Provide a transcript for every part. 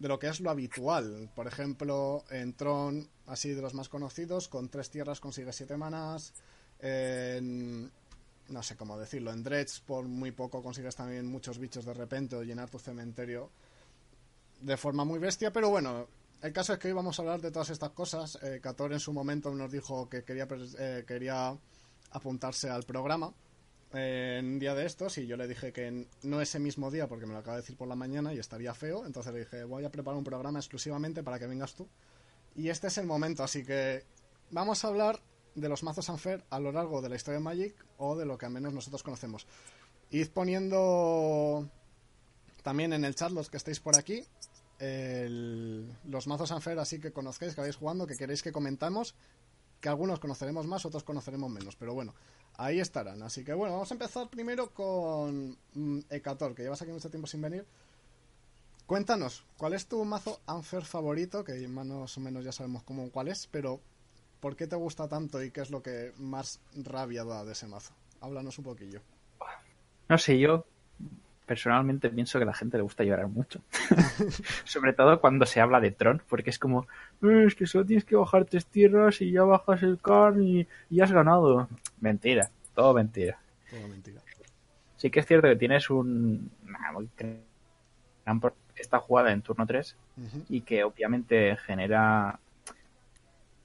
de lo que es lo habitual. Por ejemplo, en Tron, así de los más conocidos, con tres tierras consigues siete manas. En, no sé cómo decirlo. En Dredge, por muy poco consigues también muchos bichos de repente o llenar tu cementerio de forma muy bestia. Pero bueno, el caso es que hoy vamos a hablar de todas estas cosas. Eh, Cator en su momento nos dijo que quería, eh, quería apuntarse al programa en un día de estos y yo le dije que no ese mismo día porque me lo acaba de decir por la mañana y estaría feo, entonces le dije voy a preparar un programa exclusivamente para que vengas tú y este es el momento, así que vamos a hablar de los mazos Unfair a lo largo de la historia de Magic o de lo que al menos nosotros conocemos. Id poniendo también en el chat los que estéis por aquí los mazos Unfair así que conozcáis, que habéis jugando, que queréis que comentamos, que algunos conoceremos más, otros conoceremos menos, pero bueno, ahí estarán. Así que bueno, vamos a empezar primero con mm, Ecator, que llevas aquí mucho tiempo sin venir. Cuéntanos, ¿cuál es tu mazo Unfair favorito? Que más o menos ya sabemos cómo cuál es, pero ¿por qué te gusta tanto y qué es lo que más rabia da de ese mazo? Háblanos un poquillo. No sé, yo personalmente pienso que a la gente le gusta llorar mucho. Sobre todo cuando se habla de Tron, porque es como, eh, es que solo tienes que bajar tres tierras y ya bajas el carn y, y has ganado. Mentira, todo mentira. Todo mentira. Sí que es cierto que tienes un... Esta jugada en turno 3 y que obviamente genera,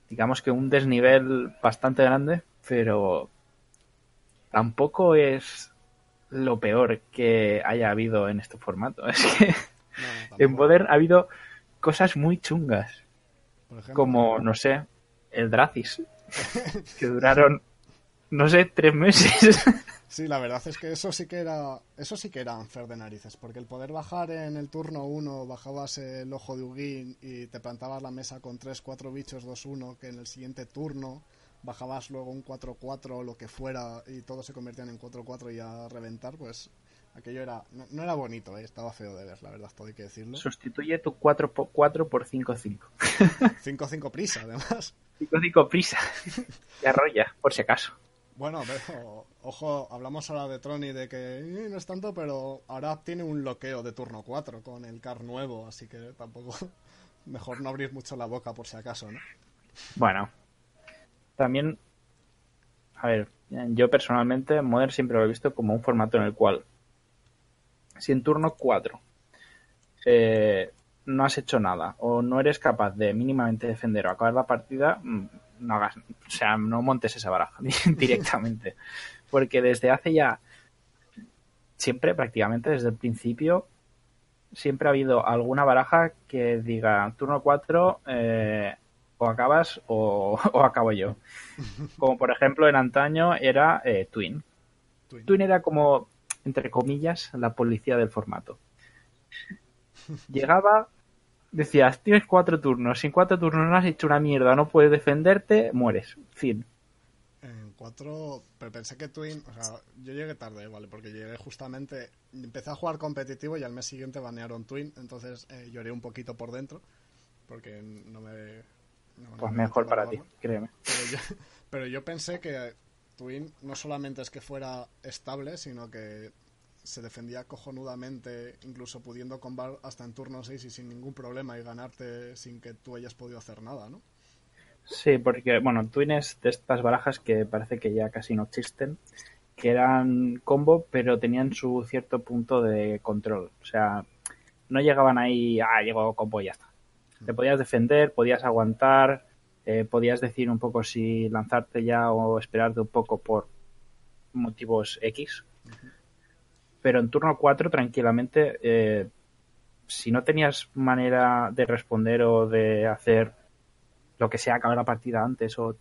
digamos que un desnivel bastante grande, pero tampoco es lo peor que haya habido en este formato. Es que en Poder ha habido cosas muy chungas. como, no sé, el Dracis. que duraron, no sé, tres meses. Sí, la verdad es que eso sí que era eso sí que era unfair de narices, porque el poder bajar en el turno 1, bajabas el ojo de Ugin y te plantabas la mesa con 3, 4 bichos 2-1, que en el siguiente turno bajabas luego un 4-4 o lo que fuera y todos se convertían en 4-4 y a reventar, pues aquello era no, era bonito, ¿eh? estaba feo de ver, la verdad, todo hay que decirlo. Sustituye tu 4 por 4 por 5-5. 5-5 prisa, además. 5-5 prisa. Y arrolla, por si acaso. Bueno, ojo, hablamos ahora de Tron y de que eh, no es tanto, pero ahora tiene un bloqueo de turno 4 con el car nuevo, así que tampoco. Mejor no abrir mucho la boca por si acaso, ¿no? Bueno, también, a ver, yo personalmente Modern siempre lo he visto como un formato en el cual, si en turno 4 eh, no has hecho nada o no eres capaz de mínimamente defender o acabar la partida, mm, no hagas, o sea, no montes esa baraja directamente. Porque desde hace ya, siempre, prácticamente desde el principio, siempre ha habido alguna baraja que diga turno 4, eh, o acabas o, acabo yo. Como por ejemplo en antaño era eh, Twin. Twin. era como, entre comillas, la policía del formato. Llegaba, decías, tienes cuatro turnos, sin cuatro turnos no has hecho una mierda, no puedes defenderte, mueres. Fin. En cuatro, pero pensé que Twin, o sea, yo llegué tarde, ¿vale? Porque llegué justamente, empecé a jugar competitivo y al mes siguiente banearon Twin, entonces eh, lloré un poquito por dentro, porque no me, pues mejor para ti, créeme. Pero yo, pensé que Twin no solamente es que fuera estable, sino que se defendía cojonudamente, incluso pudiendo combar hasta en turno 6 y sin ningún problema y ganarte sin que tú hayas podido hacer nada, ¿no? Sí, porque, bueno, Twin es de estas barajas que parece que ya casi no existen, que eran combo, pero tenían su cierto punto de control. O sea, no llegaban ahí, ah, llegó combo y ya está. Te podías defender, podías aguantar, eh, podías decir un poco si lanzarte ya o esperarte un poco por motivos X. Pero en turno 4, tranquilamente, eh, si no tenías manera de responder o de hacer lo que sea, acabar la partida antes o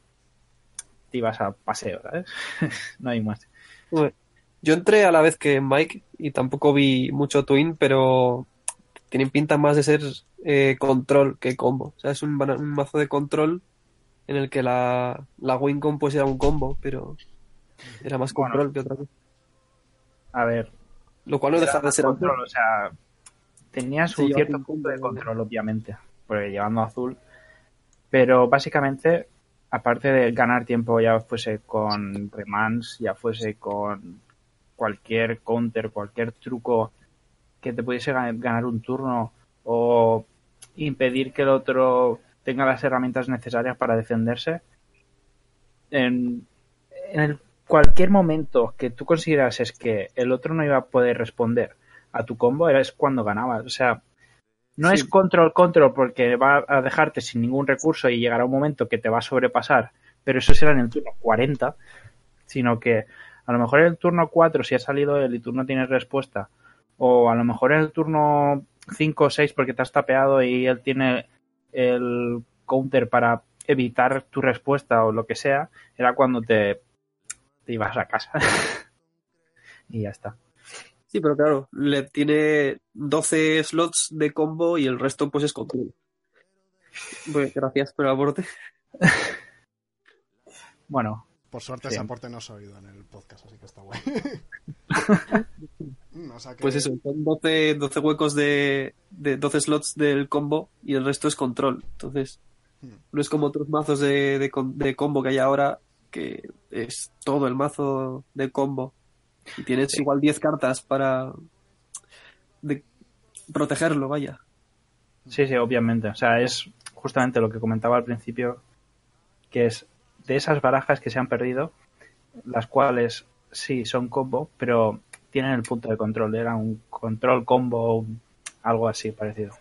te ibas a paseo, ¿sabes? no hay más. Yo entré a la vez que Mike y tampoco vi mucho Twin, pero tienen pinta más de ser eh, control que combo. O sea, es un, mazo de control en el que la, la Wincom pues era un combo, pero era más control que otra cosa. A ver. Lo cual no deja de ser control. O sea, tenías un cierto punto de control, obviamente, porque llevando azul. Pero básicamente, aparte de ganar tiempo, ya fuese con remans, ya fuese con cualquier counter, cualquier truco que te pudiese ganar un turno o impedir que el otro tenga las herramientas necesarias para defenderse. En, en el, cualquier momento que tú considerases que el otro no iba a poder responder a tu combo, era es cuando ganabas. O sea, no Sí. es control control porque va a dejarte sin ningún recurso y llegará un momento que te va a sobrepasar, pero eso será en el turno 40, sino que a lo mejor en el turno 4 si ha salido él y tú no tienes respuesta, o a lo mejor en el turno 5 o 6 porque te has tapeado y él tiene el counter para evitar tu respuesta o lo que sea, era cuando te, te ibas a casa. y ya está. Sí, pero claro, le tiene 12 slots de combo y el resto pues es control. Pues gracias por el aporte. Bueno, Por suerte Sí. ese aporte no se ha oído en el podcast, así que está guay. Mm, o sea que- Pues eso, son 12, 12 huecos de, de 12 slots del combo y el resto es control. Entonces, Hmm. no es como otros mazos de, de, con- de combo que hay ahora, que es todo el mazo de combo. Y tienes igual 10 cartas para de protegerlo, vaya. Sí, sí, obviamente. O sea, es justamente lo que comentaba al principio, que es de esas barajas que se han perdido, las cuales sí son combo, pero tienen el punto de control. Era un control combo, algo así parecido.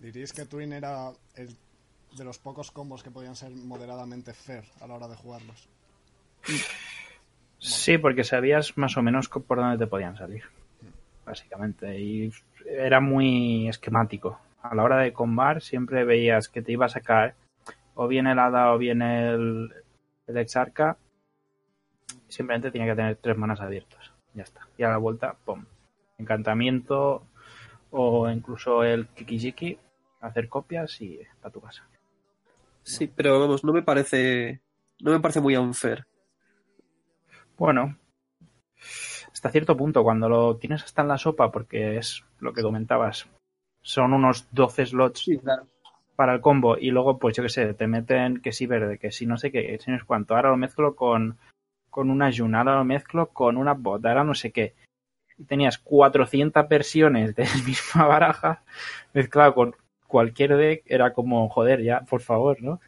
Diréis que Twin era el de los pocos combos que podían ser moderadamente fair a la hora de jugarlos. Sí, porque sabías más o menos por dónde te podían salir, básicamente. Y era muy esquemático. A la hora de combar siempre veías que te iba a sacar o bien el hada o bien el, el exarca. Simplemente tenía que tener tres manas abiertas. Ya está. Y a la vuelta, ¡pum! Encantamiento o incluso el kikijiki, hacer copias y para tu casa. Sí, pero vamos, no me parece. No me parece muy unfair. Bueno, hasta cierto punto, cuando lo tienes hasta en la sopa, porque es lo que comentabas, son unos 12 slots Sí, claro. Para el combo y luego, pues yo qué sé, te meten que sí verde, que sí no sé qué, que sí no es cuánto. Ahora lo mezclo con, con una Jun, ahora lo mezclo con una bot, ahora no sé qué. Y tenías 400 versiones de la misma baraja mezclado con cualquier deck, era como, joder, ya, por favor, ¿no?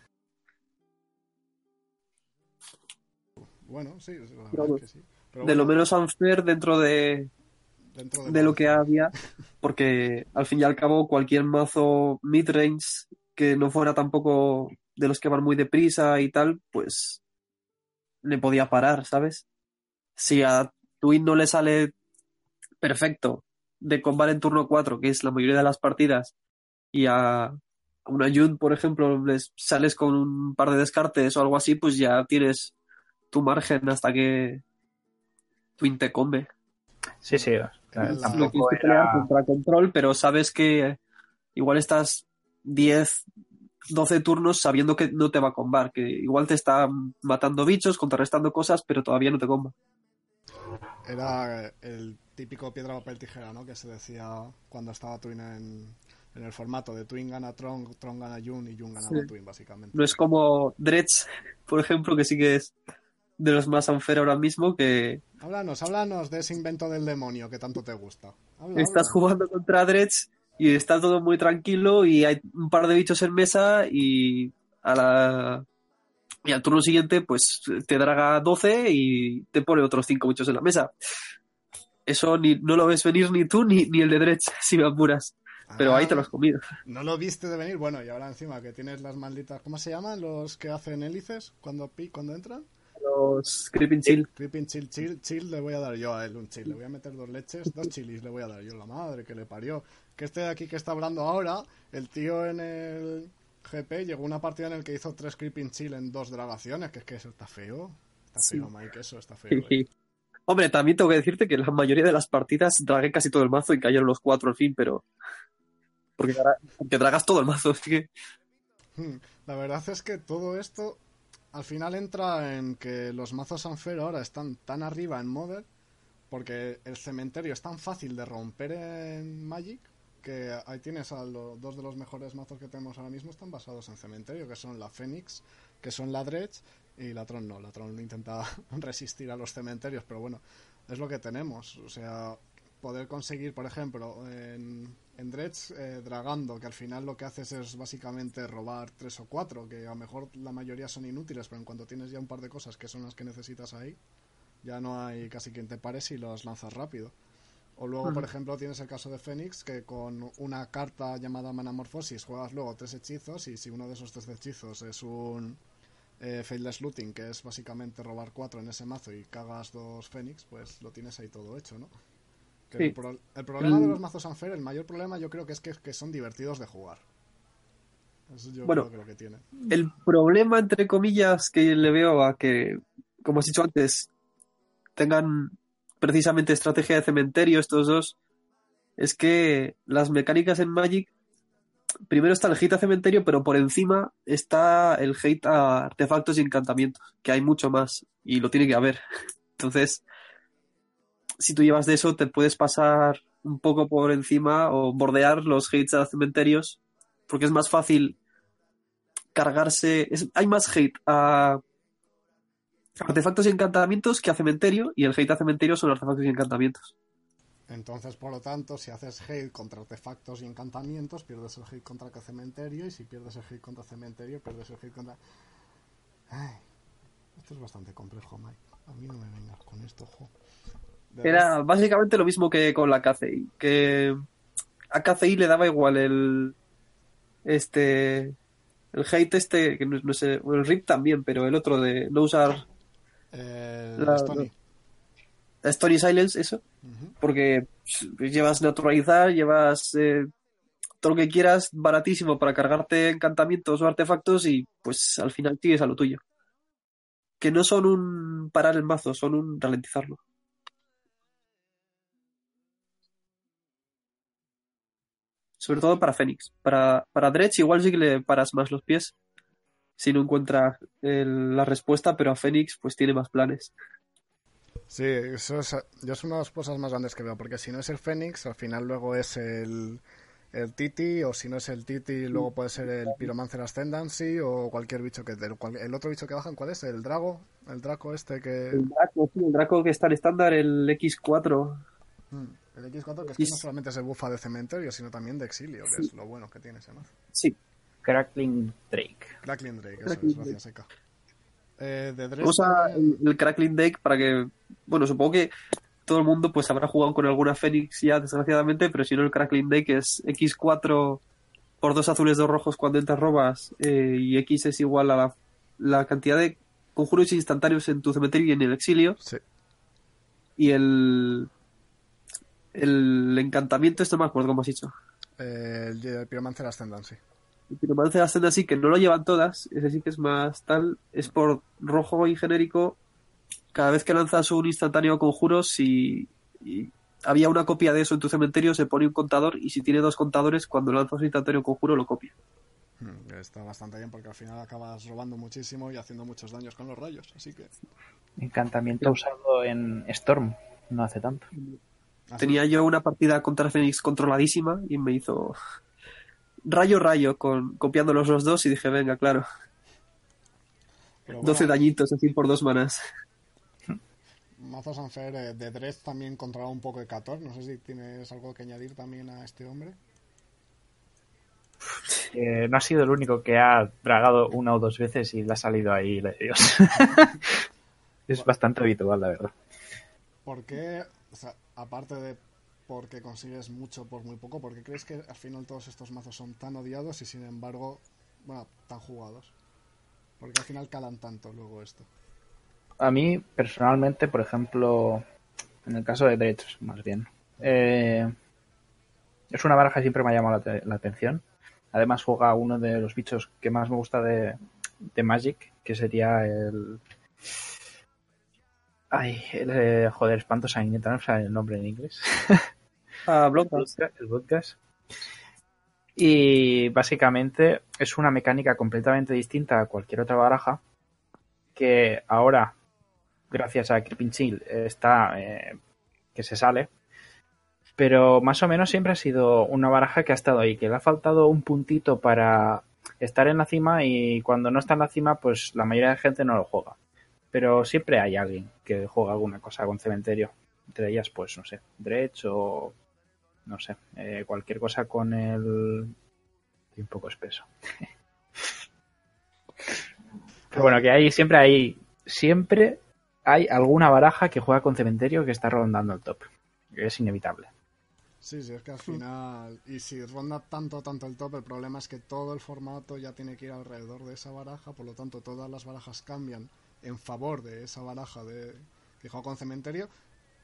Bueno, sí, la verdad es que sí. Pero De lo menos unfair dentro de, dentro de lo que había, porque al fin y al cabo cualquier mazo midrange que no fuera tampoco de los que van muy deprisa y tal, pues le podía parar, ¿sabes? Si a Twin no le sale perfecto de combate en turno 4, que es la mayoría de las partidas, y a una Jun, por ejemplo, les sales con un par de descartes o algo así, pues ya tienes tu margen hasta que Twin te combe. Sí, sí. Tampoco tienes que pelear era... contra control, pero sabes que igual estás 10, 12 turnos sabiendo que no te va a combar, que igual te está matando bichos, contrarrestando cosas, pero todavía no te comba. Era el típico piedra, papel, tijera, ¿no? Que se decía cuando estaba Twin en, en el formato de Twin gana Tron, Tron gana Jun y Jun ganaba Sí. Twin, básicamente. No es como Dredge, por ejemplo, que sí que es de los más unfair ahora mismo, que Háblanos, háblanos de ese invento del demonio que tanto te gusta. Habla, estás habla. jugando contra Dredge y está todo muy tranquilo y hay un par de bichos en mesa y a la y al turno siguiente pues te draga 12 y te pone otros 5 bichos en la mesa. Eso ni, no lo ves venir ni tú ni, ni el de Dredge, si me apuras. Pero ahí te lo has Ah, comido. No lo viste de venir. Bueno, y ahora encima que tienes las malditas. ¿Cómo se llaman los que hacen hélices cuando, pi- cuando entran? Los Creeping Chill. Creeping chill, chill, chill, le voy a dar yo a él un chill. Le voy a meter dos leches, dos chilis le voy a dar yo. La madre que le parió. Que este de aquí que está hablando ahora, el tío en el GP llegó una partida en el que hizo tres creeping chill en dos dragaciones. Que es que eso está feo. Está Sí. feo, Mike, eso está feo. eh. Hombre, también tengo que decirte que la mayoría de las partidas dragué casi todo el mazo y cayeron los cuatro al fin, pero. Porque, porque dragas todo el mazo, así que. Hmm, La verdad es que todo esto al final entra en que los mazos Unfair ahora están tan arriba en Modern porque el cementerio es tan fácil de romper en Magic que ahí tienes a los dos de los mejores mazos que tenemos ahora mismo están basados en cementerio, que son la Fénix, que son la Dredge y la Tron no, la Tron intenta resistir a los cementerios, pero bueno, es lo que tenemos, o sea, poder conseguir, por ejemplo, en, en Dredge eh, dragando, que al final lo que haces es básicamente robar tres o cuatro, que a lo mejor la mayoría son inútiles, pero en cuanto tienes ya un par de cosas que son las que necesitas ahí, ya no hay casi quien te pare si los lanzas rápido. O luego, por ejemplo, tienes el caso de Fénix, que con una carta llamada Manamorfosis juegas luego tres hechizos, y si uno de esos tres hechizos es un eh, Faithless Looting, que es básicamente robar cuatro en ese mazo y cagas dos Fénix, pues lo tienes ahí todo hecho, ¿no? Que Sí. el, pro- el problema de los mazos Unfair, el mayor problema yo creo que es que, que son divertidos de jugar. Eso yo Bueno. creo que lo que tiene. El problema, entre comillas, que le veo a que, como has dicho antes, tengan precisamente estrategia de cementerio estos dos, es que las mecánicas en Magic, primero está el hate a cementerio, pero por encima está el hate a artefactos y encantamientos, que hay mucho más y lo tiene que haber. Entonces, si tú llevas de eso, te puedes pasar un poco por encima o bordear los hates a cementerios, porque es más fácil cargarse. hay más hate a artefactos y encantamientos que a cementerio, y el hate a cementerio son artefactos y encantamientos. Entonces, por lo tanto, si haces hate contra artefactos y encantamientos, pierdes el hate contra el cementerio, y si pierdes el hate contra cementerio, pierdes el hate contra... Ay, esto es bastante complejo, Mike. A mí no me vengas con esto, jo. Era básicamente lo mismo que con la KCI, que a KCI le daba igual el este el hate este, que no, no sé, el RIP también, pero el otro de no usar Eh, La- Stony. Stony Silence, eso, porque pues, llevas naturalizar, llevas eh, todo lo que quieras baratísimo para cargarte encantamientos o artefactos y pues al final sigues a lo tuyo. Que no son un parar el mazo, son un ralentizarlo. Sobre todo para Fénix. Para, para Dredge igual sí que le paras más los pies si no encuentra el- la respuesta, pero a Fénix pues tiene más planes. Sí, eso es, yo es una de las cosas más grandes que veo, porque si no es el Fénix, al final luego es el, el Titi, o si no es el Titi, luego puede ser el Pyromancer Ascendancy, o cualquier bicho que... El, otro bicho que bajan, ¿cuál es? El Drago, el Draco este que... El Draco, sí, el Draco que está en estándar, el X4. Mm, El X4, que es que no solamente se bufa de cementerio, sino también de exilio, que es lo bueno que tiene ese mazo. Sí, Crackling Drake. Crackling Drake, eso Crackling es, gracias, Eka. Eh, de Dresden, usa el, el Crackling Deck para que, bueno, supongo que todo el mundo pues habrá jugado con alguna Fénix ya, desgraciadamente, pero si no el Crackling Deck es X4 por dos azules, dos rojos cuando entras robas eh, y X es igual a la, la cantidad de conjuros instantáneos en tu cementerio y en el exilio Sí. y el el encantamiento, esto no me acuerdo cómo has dicho. Eh, el, el Pyromancer Ascendancy. El Pyromancer Ascend así, que no lo llevan todas, ese sí que es más tal, es por rojo y genérico. Cada vez que lanzas un instantáneo conjuros y, y había una copia de eso en tu cementerio, se pone un contador y si tiene dos contadores, cuando lanzas un instantáneo conjuro lo copia. Mm, Está bastante bien porque al final acabas robando muchísimo y haciendo muchos daños con los rayos, así que... Encantamiento usado en Storm. No hace tanto. Tenía yo una partida contra Fénix controladísima y me hizo rayo rayo con copiándolos los dos y dije, venga, claro, pero 12 bueno, dañitos así por dos manas. Mazo Sanfer eh, de Dredd también controlaba un poco de 14. No sé si tienes algo que añadir también a este hombre. Eh, no ha sido el único que ha dragado una o dos veces y le ha salido ahí la de Dios. es bastante habitual, la verdad. ¿Por qué, o sea, aparte de porque consigues mucho por muy poco, por qué crees que al final todos estos mazos son tan odiados y sin embargo, bueno, tan jugados? Porque al final calan tanto luego esto. A mí, personalmente, por ejemplo, en el caso de Dredge, más bien, eh, es una baraja que siempre me ha llamado la, te- la atención. Además, juega uno de los bichos que más me gusta de Magic, que sería el. Ay, el, eh, joder, espanto sanguineta, no sé el nombre en inglés. Ah, Bloodbath. el Bloodgas. Y básicamente es una mecánica completamente distinta a cualquier otra baraja que ahora, gracias a Creeping Chill, está eh, que se sale. Pero más o menos siempre ha sido una baraja que ha estado ahí, que le ha faltado un puntito para estar en la cima y cuando no está en la cima, pues la mayoría de gente no lo juega. Pero siempre hay alguien que juega alguna cosa con cementerio. Entre ellas, pues, no sé, Dredge o no sé, eh, cualquier cosa con el... Estoy un poco espeso. Pero bueno, que hay siempre hay siempre hay alguna baraja que juega con cementerio que está rondando el top. Es inevitable. Sí, sí, es que al final, y si ronda tanto, tanto el top, el problema es que todo el formato ya tiene que ir alrededor de esa baraja, por lo tanto todas las barajas cambian en favor de esa baraja de que juega con cementerio,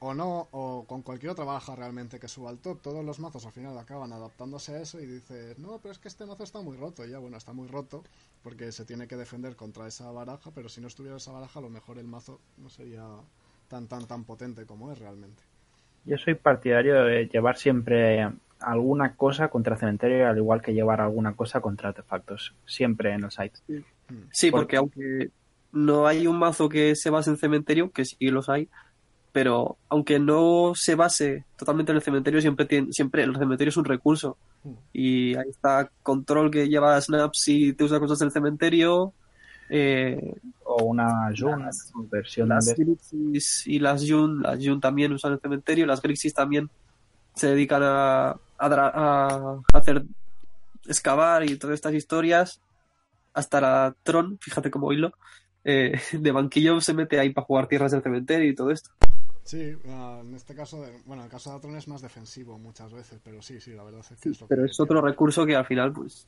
o no, o con cualquier otra baraja realmente que suba al top. Todos los mazos al final acaban adaptándose a eso y dices, no, pero es que este mazo está muy roto. Y ya, bueno, está muy roto porque se tiene que defender contra esa baraja, pero si no estuviera esa baraja, a lo mejor el mazo no sería tan, tan, tan potente como es realmente. Yo soy partidario de llevar siempre alguna cosa contra cementerio, al igual que llevar alguna cosa contra artefactos, siempre en el site. Sí, porque aunque no hay un mazo que se base en cementerio, que sí los hay, pero aunque no se base totalmente en el cementerio, siempre tiene, siempre el cementerio es un recurso. Y ahí está control que lleva snaps y te usa cosas del cementerio. eh, O una Jun, versión las de... Grixis y las Jun, las Jun también usan el cementerio, las Grixis también se dedican a, a, a hacer excavar y todas estas historias. Hasta la Tron, fíjate cómo hilo, eh, de banquillo se mete ahí para jugar tierras del cementerio y todo esto. Sí, ah, en este caso, de- bueno, el caso de Atron es más defensivo muchas veces, pero sí, sí, la verdad es que es lo Pero que es otro recurso que al final, pues,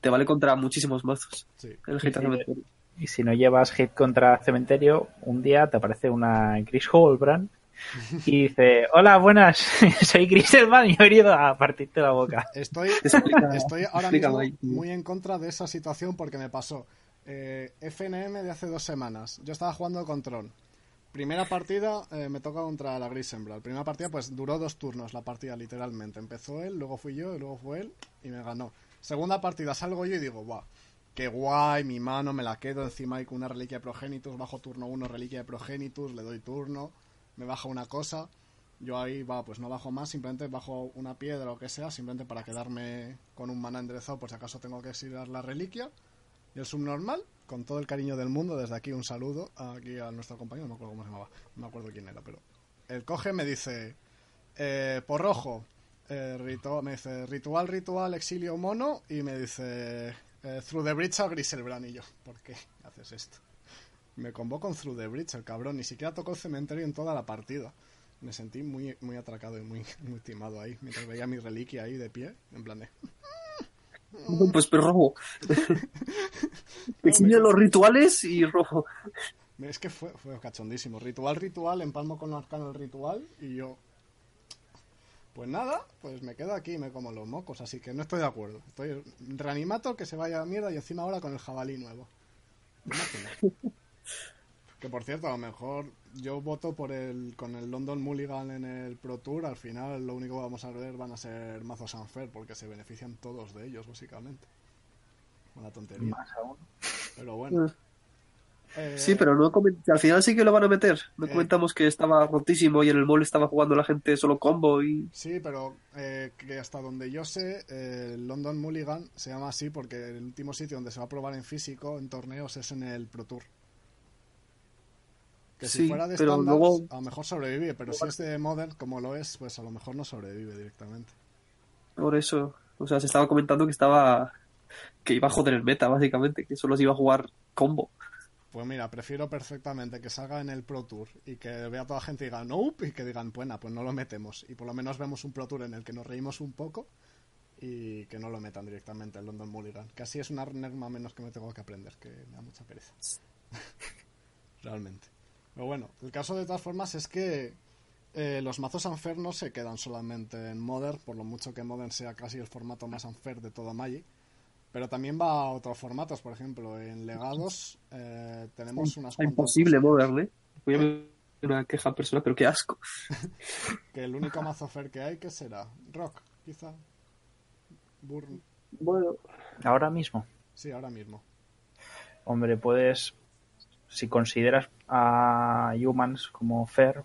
te vale contra muchísimos mazos. Sí. El hit Sí, cementerio. Y si no llevas hit contra cementerio, un día te aparece una Chris Holbrand y dice, hola, buenas, soy Chris Elman y he venido a partirte la boca. Estoy, estoy ahora mismo muy en contra de esa situación porque me pasó eh, FNM de hace dos semanas. Yo estaba jugando con Tron. Primera partida eh, me toca contra la Grisembra. Primera partida pues duró dos turnos la partida literalmente. Empezó él, luego fui yo y luego fue él y me ganó. Segunda partida salgo yo y digo, guau, qué guay, mi mano me la quedo encima hay con una reliquia de Progenitus, bajo turno 1 reliquia de Progenitus, le doy turno, me baja una cosa, yo ahí va, pues no bajo más, simplemente bajo una piedra o que sea, simplemente para quedarme con un mana enderezado por si acaso tengo que exiliar la reliquia. Y el subnormal, con todo el cariño del mundo, desde aquí un saludo aquí a nuestro compañero, no me acuerdo cómo se llamaba, no me acuerdo quién era, pero el coge me dice, eh, por rojo, eh, ritu- me dice ritual, ritual, exilio mono, y me dice eh, Through the Bridge a Griselbrand, y yo, ¿por qué haces esto? Me convocó con Through the Bridge, el cabrón, ni siquiera tocó el cementerio en toda la partida. Me sentí muy, muy atracado y muy, muy timado ahí, mientras veía mi reliquia ahí de pie, en plan de... Pues pero rojo. Los rituales y rojo. Es que fue, fue cachondísimo. Ritual, ritual, empalmo con arcano el ritual y yo... Pues nada, pues me quedo aquí y me como los mocos, así que no estoy de acuerdo. Estoy reanimato que se vaya a la mierda y encima ahora con el jabalí nuevo. que por cierto, a lo mejor yo voto por el con el London Mulligan en el Pro Tour, al final lo único que vamos a ver van a ser mazos Sanfer porque se benefician todos de ellos, básicamente. Una tontería. Más aún. Pero bueno. Eh, Sí, pero no al final sí que lo van a meter. No Eh. comentamos que estaba rotísimo y en el mall estaba jugando la gente solo combo y Sí, pero eh, que hasta donde yo sé, eh, el London Mulligan se llama así porque el último sitio donde se va a probar en físico, en torneos, es en el Pro Tour. Que si fuera de pero luego- a lo mejor sobrevive, pero si es de Modern, como lo es, pues a lo mejor no sobrevive directamente. por eso, o sea, se estaba comentando que estaba que iba a joder el meta básicamente, que solo se iba a jugar combo. Pues mira, prefiero perfectamente que salga en el Pro Tour y que vea toda la gente y diga nope y que digan, buena, pues no lo metemos. Y por lo menos vemos un Pro Tour en el que nos reímos un poco y que no lo metan directamente el London Mulligan. Que así es una norma menos que me tengo que aprender, que me da mucha pereza. Realmente. Pero bueno, el caso de todas formas es que eh, los mazos unfair no se quedan solamente en Modern, por lo mucho que Modern sea casi el formato más unfair de toda Magic. Pero también va a otros formatos, por ejemplo, en legados eh, tenemos unas cuantas Imposible modern, ¿eh? Voy a ver una queja personal, pero qué asco. Que el único mazo fair que hay, ¿qué será? Rock, quizá. Burn. Bueno, Ahora mismo, Sí, ahora mismo. hombre, puedes, si consideras a Humans como fair,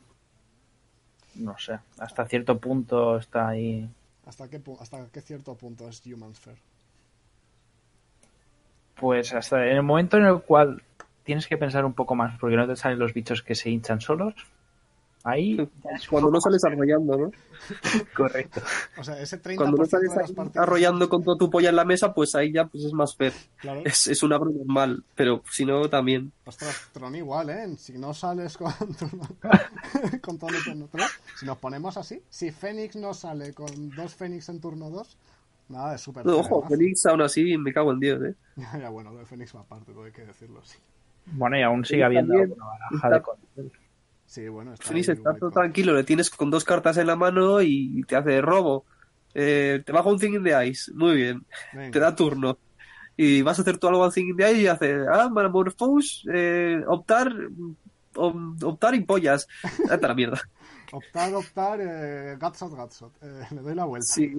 no sé, hasta cierto punto está ahí. ¿Hasta qué, hasta qué cierto punto es Human Fair? Pues hasta en el momento en el cual tienes que pensar un poco más porque no te salen los bichos que se hinchan solos, Ahí Cuando no sales arrollando, ¿no? Correcto. O sea, ese 30% Cuando no sales de partidas... arrollando con toda tu polla en la mesa, pues ahí ya pues es más fair. Claro. Es, es un agro normal, pero si no, también. Ostras, Tron igual, ¿eh? Si no sales con turno... con todo el turno 3, si nos ponemos así, si Fénix no sale con dos Fénix en turno 2, nada, es súper... No, ojo, Félix aún así me cago en Dios, ¿eh? Ya, bueno, lo de Fénix va aparte, todo hay que decirlo, sí. Bueno, y aún sigue habiendo también una baraja de control. Sí, bueno, está ahí está todo tranquilo, le tienes con dos cartas en la mano y te hace robo. Eh, te baja un Thing in the Ice, muy bien, Venga. te da turno. Y vas a hacer tú algo al Thing in the Ice y hace, ah, Metamorphose, eh, optar, op- optar y pollas. Date a la mierda. Optar, optar, eh, Gatshot, Gatshot. Eh, le doy la vuelta. Sí,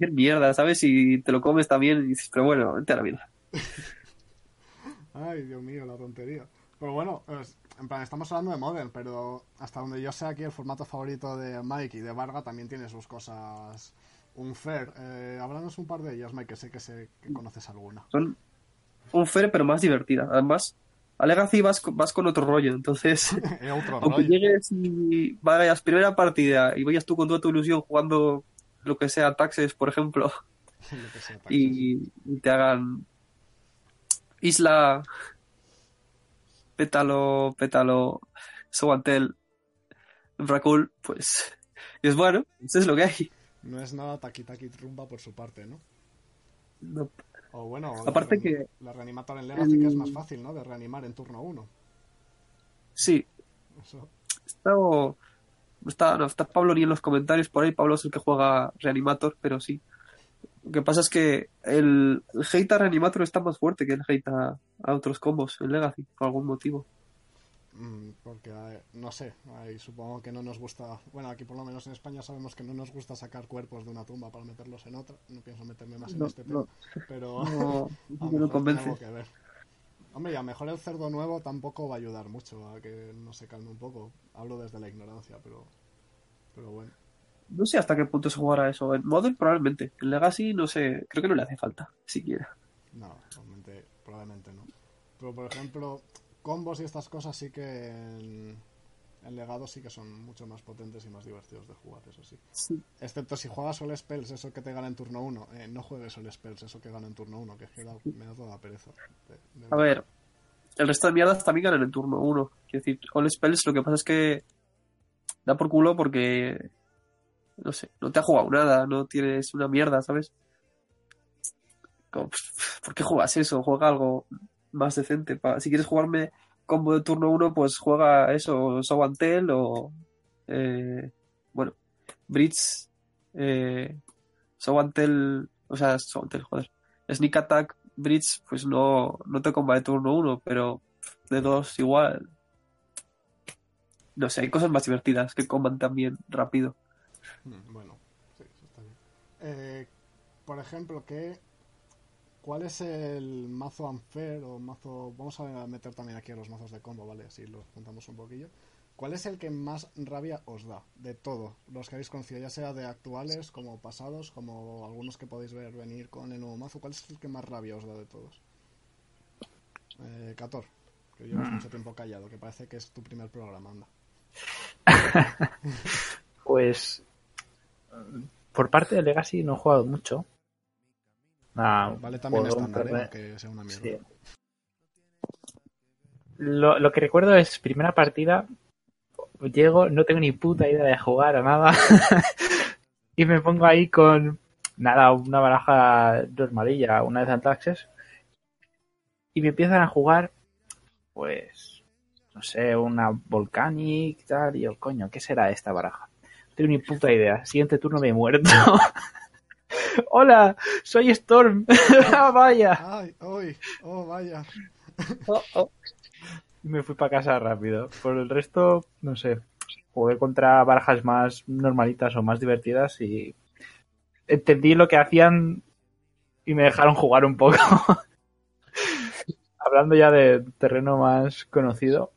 qué mierda, ¿sabes? Si te lo comes también y pero bueno, vete a la mierda. Ay, Dios mío, la tontería. Pero bueno, es- en plan, estamos hablando de Modern, pero hasta donde yo sé aquí el formato favorito de Mike y de Varga también tiene sus cosas unfair. Eh, háblanos un par de ellas, Mike, que sé que, sé que conoces alguna. Son un fair, pero más divertida. Además, a Legacy vas, con- vas con otro rollo, entonces... Otro Aunque rollo. llegues y vayas primera partida y vayas tú con toda tu ilusión jugando lo que sea Taxes, por ejemplo, Lo que sea, taxes. y, y te hagan Isla, Pétalo, Pétalo, Soantel, Rakul, pues y es bueno, eso es lo que hay. No es nada taqui taqui rumba por su parte, ¿no? No, O bueno, Aparte la, que- la reanimator en Legacy que es más fácil, ¿no? De reanimar en turno 1. sí, Eso. está, está, no, está Pablo ni en los comentarios por ahí, Pablo es el que juega Reanimator, pero sí. Lo que pasa es que el, el hate a Reanimator está más fuerte que el hate a, a otros combos en Legacy, por algún motivo. Mm, Porque, no sé, ahí supongo que no nos gusta. Bueno, aquí por lo menos en España sabemos que no nos gusta sacar cuerpos de una tumba para meterlos en otra. No pienso meterme más en No, este tema. no. Pero. No, a me convence. que ver. Hombre, y a lo mejor el cerdo nuevo tampoco va a ayudar mucho a que no se calme un poco. Hablo desde la ignorancia, pero. Pero bueno. No sé hasta qué punto se jugará eso. En Modern probablemente. En Legacy no sé, creo que no le hace falta, siquiera. No, probablemente, probablemente no. Pero por ejemplo, combos y estas cosas sí que en, en legado sí que son mucho más potentes y más divertidos de jugar, eso sí. Sí. Excepto si juegas Sol Spells, eso que te gana en turno 1. Eh, no juegues Sol Spells, eso que gana en turno 1, que es que da- me da toda la pereza. de- de- A ver, el resto de mierdas también ganan en turno 1. Quiero decir, All Spells lo que pasa es que da por culo porque, no sé, no te ha jugado nada, no tienes una mierda, ¿sabes? Como, pff, ¿Por qué juegas eso? Juega algo más decente. Pa- Si quieres jugarme combo de turno 1, pues juega eso, Sowantel o, eh, bueno, Bridge, eh, o sea, Sowantel, joder. Sneak Attack, Bridge, pues no, no te comba de turno 1, pero de dos igual. No sé, hay cosas más divertidas que comban también rápido. Mm, Bueno, sí, eso está bien. Eh, por ejemplo, ¿qué, ¿cuál es el mazo unfair o mazo... Vamos a meter también aquí a los mazos de combo, ¿vale? Así los juntamos un poquillo. ¿Cuál es el que más rabia os da de todos los que habéis conocido, ya sea de actuales como pasados, como algunos que podéis ver venir con el nuevo mazo? ¿Cuál es el que más rabia os da de todos? Eh, Cator, que llevas mucho tiempo callado, que parece que es tu primer programa, anda. Pues por parte de Legacy no he jugado mucho. Ah, Vale también estándar, ¿eh? aunque sea una mierda. Sí. Lo, lo que recuerdo es primera partida, llego, no tengo ni puta idea de jugar a nada y me pongo ahí con nada, una baraja normalilla, una de Antaxes y me empiezan a jugar pues no sé, una Volcanic tal y yo, coño, ¿qué será esta baraja? Tengo ni puta idea. Siguiente turno me he muerto. Hola, soy Storm. Ah, Vaya. ¡Ay! ¡Ay! ¡Oh, vaya! Oh, oh. Me fui para casa rápido. Por el resto, no sé. Jugué contra barajas más normalitas o más divertidas y entendí lo que hacían y me dejaron jugar un poco. Hablando ya de terreno más conocido,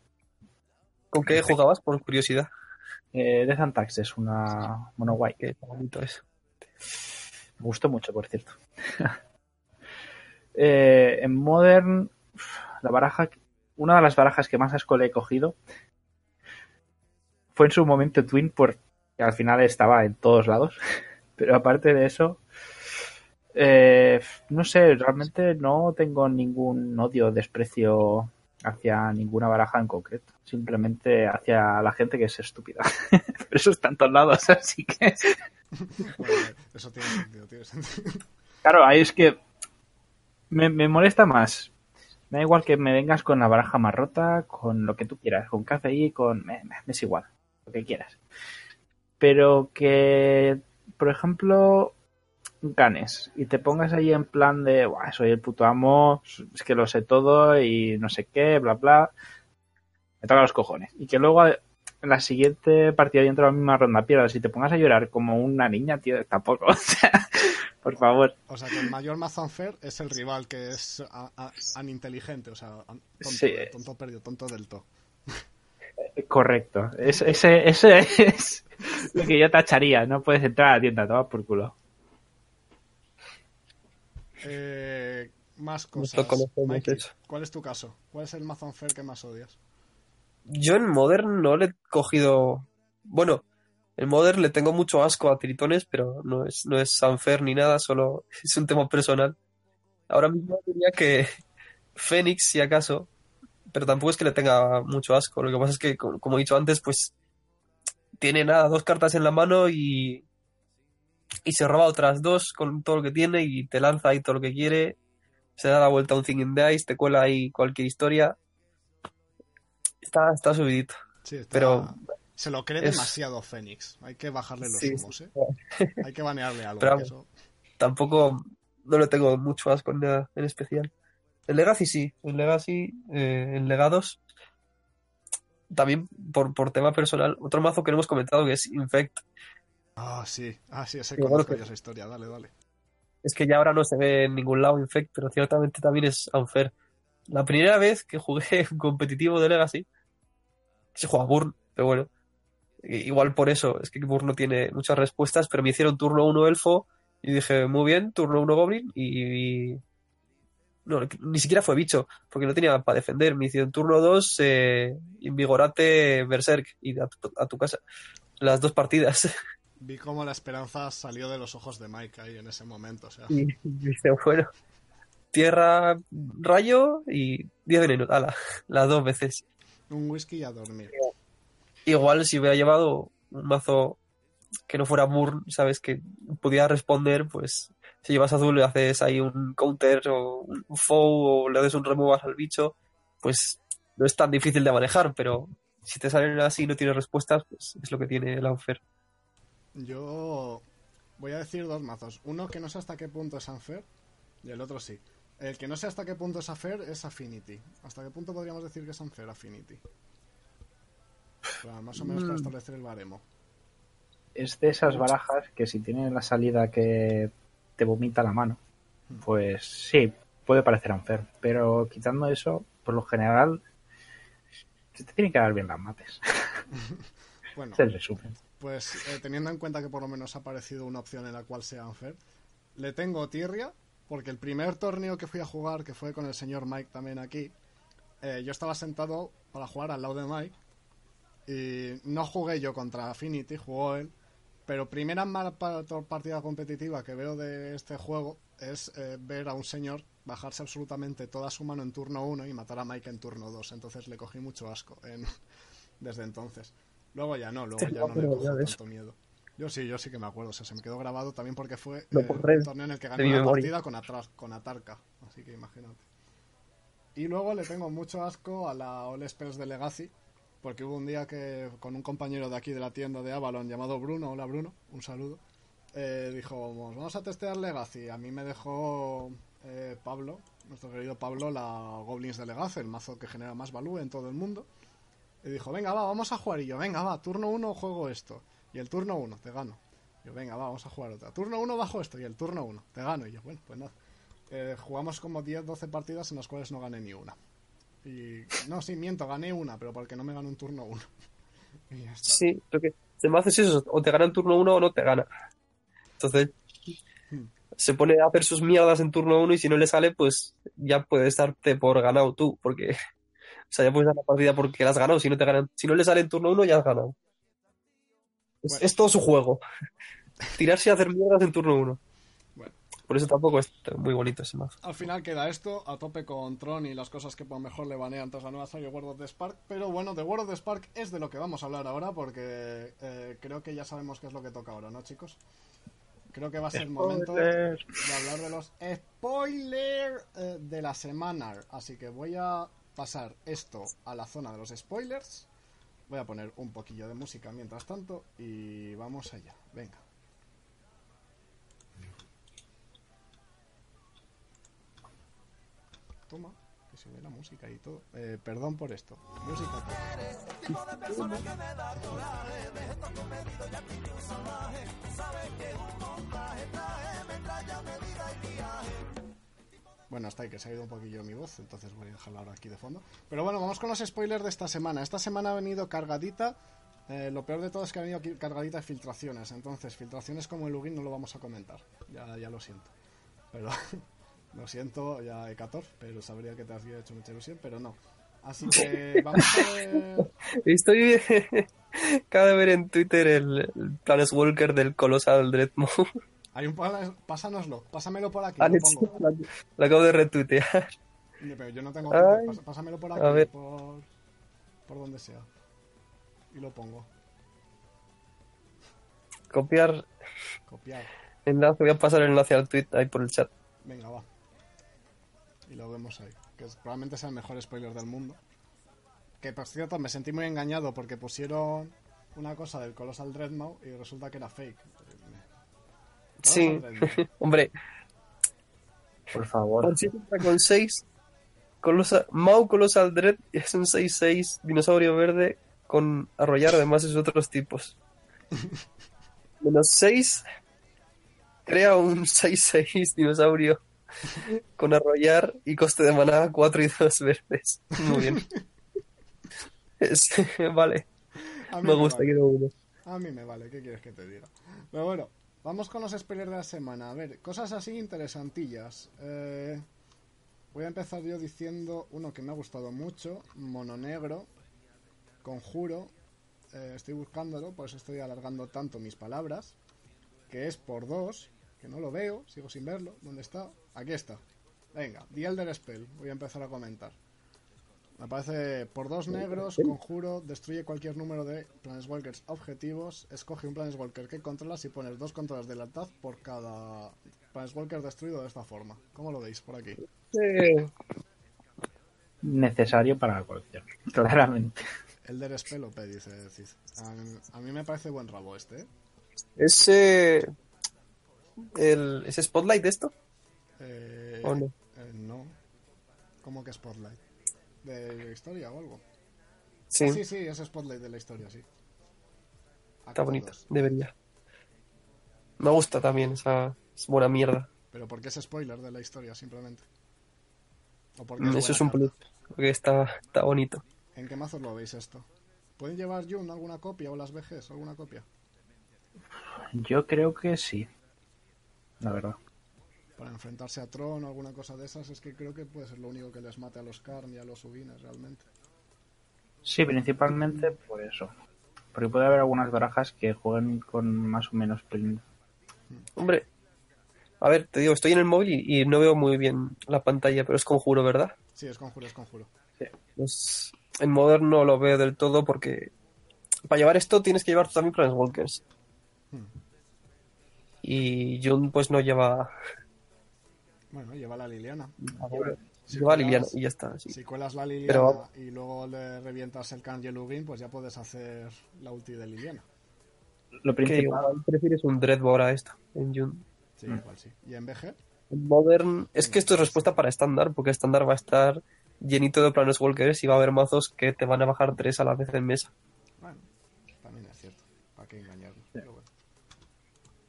¿Con qué jugabas? Por curiosidad. Eh, Death and Taxes, una mono guay. Qué bonito es. Me gustó mucho, por cierto. Eh, en Modern, la baraja, una de las barajas que más asco he cogido fue en su momento Twin porque al final estaba en todos lados. Pero aparte de eso, eh, no sé, realmente no tengo ningún odio desprecio hacia ninguna baraja en concreto. Simplemente hacia la gente que es estúpida. Pero eso está en todos lados, así que... Bueno, eso tiene sentido, tiene sentido. Claro, ahí es que me, me molesta más. Me da igual que me vengas con la baraja más rota, con lo que tú quieras, con café con... Me, me- me es igual, lo que quieras. Pero que, por ejemplo, ganes y te pongas ahí en plan de, "Buah, soy el puto amo, es que lo sé todo y no sé qué, bla, bla. Me toca los cojones. Y que luego en la siguiente partida dentro de la misma ronda pierdas y te pongas a llorar como una niña, tío, tampoco. O sea, por favor. O sea, que el mayor unfair es el rival que es a- a- aninteligente, o sea, an- tonto, Sí. tonto perdido, tonto del todo. Correcto. Es- ese, ese es lo que yo tacharía. No puedes entrar a la tienda, toma por culo. Eh, más cosas. Mikey. ¿cuál es tu caso? ¿Cuál es el mazo unfair que más odias? Yo en Modern no le he cogido. Bueno, en Modern le tengo mucho asco a Tritones, pero no es, no es unfair ni nada, solo es un tema personal. Ahora mismo diría que Fénix, si acaso, pero tampoco es que le tenga mucho asco. Lo que pasa es que, co- como he dicho antes, pues tiene nada, dos cartas en la mano y, y se roba otras dos con todo lo que tiene y te lanza ahí todo lo que quiere. Se da la vuelta a un Thing in the Ice, te cuela ahí cualquier historia. Está, está subidito. Sí, está- Pero se lo cree es- demasiado Fénix. Hay que bajarle los Sí, humos, ¿eh? Hay que banearle algo. Pero eso- tampoco no le tengo mucho asco en en especial. El Legacy sí, el Legacy, eh, en Legados, también por, por tema personal, otro mazo que no hemos comentado que es Infect, Ah, sí. Ah, sí, ese conozco yo esa historia. Dale, dale. es que ya ahora no se ve en ningún lado Infect, pero ciertamente también es unfair. La primera vez que jugué un competitivo de Legacy, se juega Burn, pero bueno, igual por eso, es que Burn no tiene muchas respuestas, pero me hicieron turno 1 Elfo y dije, muy bien, turno 1 Goblin y... No, ni siquiera fue bicho, porque no tenía para defender. Me hicieron turno 2, eh, Invigorate Berserk y a tu, a tu casa. Las dos partidas. Vi cómo la esperanza salió de los ojos de Mike ahí en ese momento. O sea, Y dije, bueno, tierra, rayo y 10 venenos. Ala, las dos veces. un whisky y a dormir. Igual si hubiera llevado un mazo que no fuera Burn, ¿sabes? Que pudiera responder, pues si llevas azul le haces ahí un counter o un foe o le haces un removal al bicho, pues no es tan difícil de manejar, pero si te salen así y no tienes respuestas, pues es lo que tiene el unfair. Yo voy a decir dos mazos. Uno que no sé hasta qué punto es unfair y el otro sí. El que no sé hasta qué punto es unfair es Affinity. ¿Hasta qué punto podríamos decir que es unfair Affinity? Para más o menos para Mm. establecer el baremo. Es de esas barajas que si tiene la salida que te vomita la mano, pues sí, puede parecer unfair. Pero quitando eso, por lo general, se te tienen que dar bien las mates. Bueno, Es el resumen. Pues eh, teniendo en cuenta que por lo menos ha aparecido una opción en la cual sea unfair, le tengo tirria porque el primer torneo que fui a jugar, que fue con el señor Mike también aquí, eh, yo estaba sentado para jugar al lado de Mike y no jugué yo contra Affinity, jugó él, pero primera mala pa- partida competitiva que veo de este juego es eh, ver a un señor bajarse absolutamente toda su mano en turno 1 y matar a Mike en turno 2, entonces le cogí mucho asco desde entonces. Luego ya no, luego ya no no le cojo tanto miedo. Yo sí, yo sí que me acuerdo, o sea, se me quedó grabado también porque fue eh, un torneo en el que gané mi una memoria. partida con, Atras- con Atarca, así que imagínate. Y luego le tengo mucho asco a la All Spells de Legacy, porque hubo un día que con un compañero de aquí de la tienda de Avalon llamado Bruno, hola Bruno, un saludo, eh, dijo, vamos a testear Legacy. A mí me dejó eh, Pablo, nuestro querido Pablo, la Goblins de Legacy, el mazo que genera más value en todo el mundo. Y dijo, venga, va, vamos a jugar. Y yo, venga, va, turno 1 juego esto. Y el turno 1, te gano. Yo, venga, va, vamos a jugar otra. Turno 1 bajo esto y el turno 1, te gano. Y yo, bueno, pues nada. Eh, jugamos como 10, 12 partidas en las cuales no gané ni una. Y no, sí, miento, gané una, pero porque no me ganó un turno 1. Y ya está. Sí, lo que se me hace es eso, o te gana en turno 1 o no te gana. Entonces, Hmm. se pone a hacer sus mierdas en turno 1 y si no le sale, pues ya puedes darte por ganado tú, porque, sea, ya puedes dar la partida porque la has ganado, si no te ganan, si no le sale en turno 1 ya has ganado. Es, Bueno. es todo su juego. Tirarse y hacer mierdas en turno uno. Bueno. Por eso tampoco es muy bonito ese mazo. Al final queda esto, a tope con Tron y las cosas que por mejor le banean tras la nueva serie World of the Spark. Pero bueno, de World of the Spark es de lo que vamos a hablar ahora porque eh, creo que ya sabemos qué es lo que toca ahora, ¿no, chicos? Creo que va a ser el momento de hablar de los spoilers eh, de la semana. Así que voy a pasar esto a la zona de los spoilers. Voy a poner un poquillo de música mientras tanto y vamos allá. Venga. Toma, que se ve la música y todo. Eh, perdón por esto. Música. Bueno, hasta ahí que se ha ido un poquillo mi voz, entonces voy a dejarla ahora aquí de fondo. Pero bueno, vamos con los spoilers de esta semana. Esta semana ha venido cargadita. eh, lo peor de todo es que ha venido cargadita de filtraciones. Entonces, filtraciones como el login no lo vamos a comentar. Ya, ya lo siento. Pero lo siento, ya Hecator, pero sabría que te había hecho mucha ilusión, pero no. Así que vamos a ver. Estoy. Acabo de ver en Twitter el, el Planeswalker del Colossal Dreadmount. Hay un pásanoslo, pásamelo por aquí. Lo pongo. lo acabo de retuitear. Pero yo no tengo pásamelo por aquí, por por donde sea. Y lo pongo. Copiar Copiar. enlace. Voy a pasar el enlace al tweet ahí por el chat. Venga, va. Y lo vemos ahí. Que es- probablemente sea el mejor spoiler del mundo. Que por cierto, me sentí muy engañado porque pusieron una cosa del Colossal Dreadmount y resulta que era fake. Sí, hombre. Por favor. Por 7 con 6. Colosa, Mau Colossal Dread es un 6-6 dinosaurio verde con arrollar además de sus otros tipos. Menos 6 crea un 6-6 dinosaurio con arrollar y coste de maná 4 y 2 verdes. Muy bien. Es- vale, mí me gusta, vale. quiero uno. A mí me vale, ¿qué quieres que te diga? Pero bueno, vamos con los spoilers de la semana. A ver, cosas así interesantillas. Eh, voy a empezar yo diciendo uno que me ha gustado mucho, Mono Negro, Conjuro. Eh, estoy buscándolo, por eso estoy alargando tanto mis palabras. Que es por dos, que no lo veo, sigo sin verlo. ¿Dónde está? Aquí está. Venga, The Elder Spell, voy a empezar a comentar. Me parece por dos negros, conjuro, destruye cualquier número de Planeswalkers objetivos, escoge un Planeswalker que controlas y pones dos controles de lealtad por cada Planeswalker destruido de esta forma. ¿Cómo lo veis por aquí? Eh, Necesario para la colección. Claramente. Elder Spell OP, dice Cid. A mí, a mí me parece buen rabo este, ¿eh? ¿Ese. El, ¿Es Spotlight esto? Eh, ¿O no? eh, no. ¿Cómo que Spotlight? ¿De la historia o algo? Sí, Ah, sí, sí, es Spotlight de la historia, sí. está bonito, dos. debería. Me gusta también, esa es buena mierda. Pero ¿por qué es spoiler de la historia, simplemente? ¿O porque Mm, es Eso es un plus, porque está, está bonito. ¿En qué mazos lo veis esto? ¿Pueden llevar Jun alguna copia o las VGs alguna copia? Yo creo que sí. La verdad. Para enfrentarse a Tron o alguna cosa de esas, es que creo que puede ser lo único que les mate a los Karn y a los Ubines realmente. Sí, principalmente por eso. Porque puede haber algunas barajas que jueguen con más o menos print. Hombre, a ver, te digo, estoy en el móvil y, y no veo muy bien la pantalla, pero es conjuro, ¿verdad? Sí, es conjuro, es conjuro. Pues en Modern no lo veo del todo porque para llevar esto tienes que llevar también Planeswalkers. Hmm. Y Jun pues no lleva, Bueno, lleva la Liliana. Si lleva cuelas- Liliana y ya está. sí. Si cuelas la Liliana Pero- y luego le revientas el el Ubin, pues ya puedes hacer la ulti de Liliana. Lo Que principal, prefieres un Dreadbore a esto en Jun. Sí, Mm. igual sí. ¿Y en BG? En Modern es que esto es respuesta para estándar, porque estándar va a estar llenito de Planeswalkers y va a haber mazos que te van a bajar tres a la vez en mesa. Bueno, también es cierto. ¿Para qué engañarlo? Pero bueno.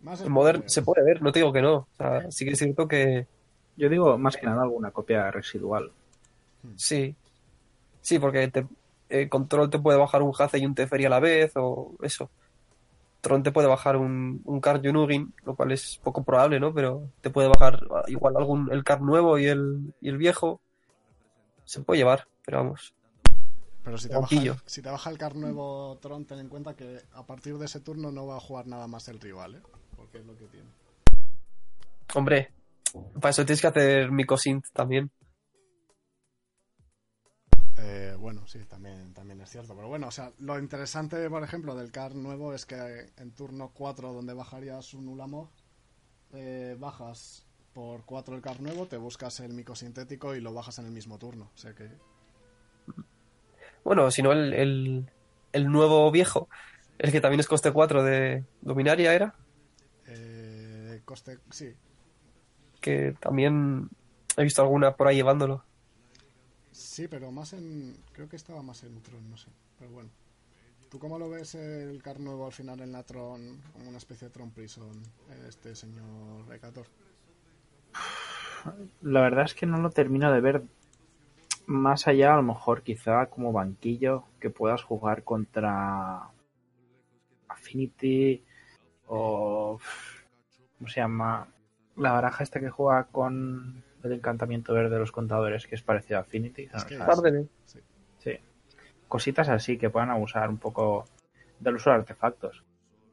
Más En Modern se puede ver, no te digo que no. O sea, sí que es cierto que yo digo más que nada alguna copia residual. sí. Sí, porque te, eh, Control te puede bajar un Haze y un Teferi a la vez, o eso. Tron te puede bajar un, un Card y un Ugin, lo cual es poco probable, ¿no? Pero te puede bajar ah, igual algún el Card nuevo y el, y el viejo. Se puede llevar, pero vamos. Pero si te, baja, si te baja el car nuevo Tron, ten en cuenta que a partir de ese turno no va a jugar nada más el rival, ¿eh? Porque es lo que tiene. Hombre, para eso tienes que hacer Micosynth también. Eh, bueno, sí, también, también es cierto. Pero bueno, o sea, lo interesante, por ejemplo, del car nuevo es que en turno 4, donde bajarías un Ulamog, eh, bajas por 4 el car nuevo, te buscas el micosintético y lo bajas en el mismo turno. O sea que Bueno, si no, el, el, el nuevo viejo, el que también es coste 4 de Dominaria era, eh, coste, sí, que también he visto alguna por ahí llevándolo. sí, pero más en, creo que estaba más en Tron, no sé. Pero bueno, ¿tú cómo lo ves el car nuevo al final en la Tron, como una especie de Tron Prison, este señor Ekator? La verdad es que no lo termino de ver más allá, a lo mejor quizá como banquillo que puedas jugar contra Affinity o ¿cómo se llama? La baraja esta que juega con el encantamiento verde de los contadores que es parecido a Affinity. Es que- ¿sabes? Tarde, Sí. Sí. Cositas así que puedan abusar un poco del uso de artefactos.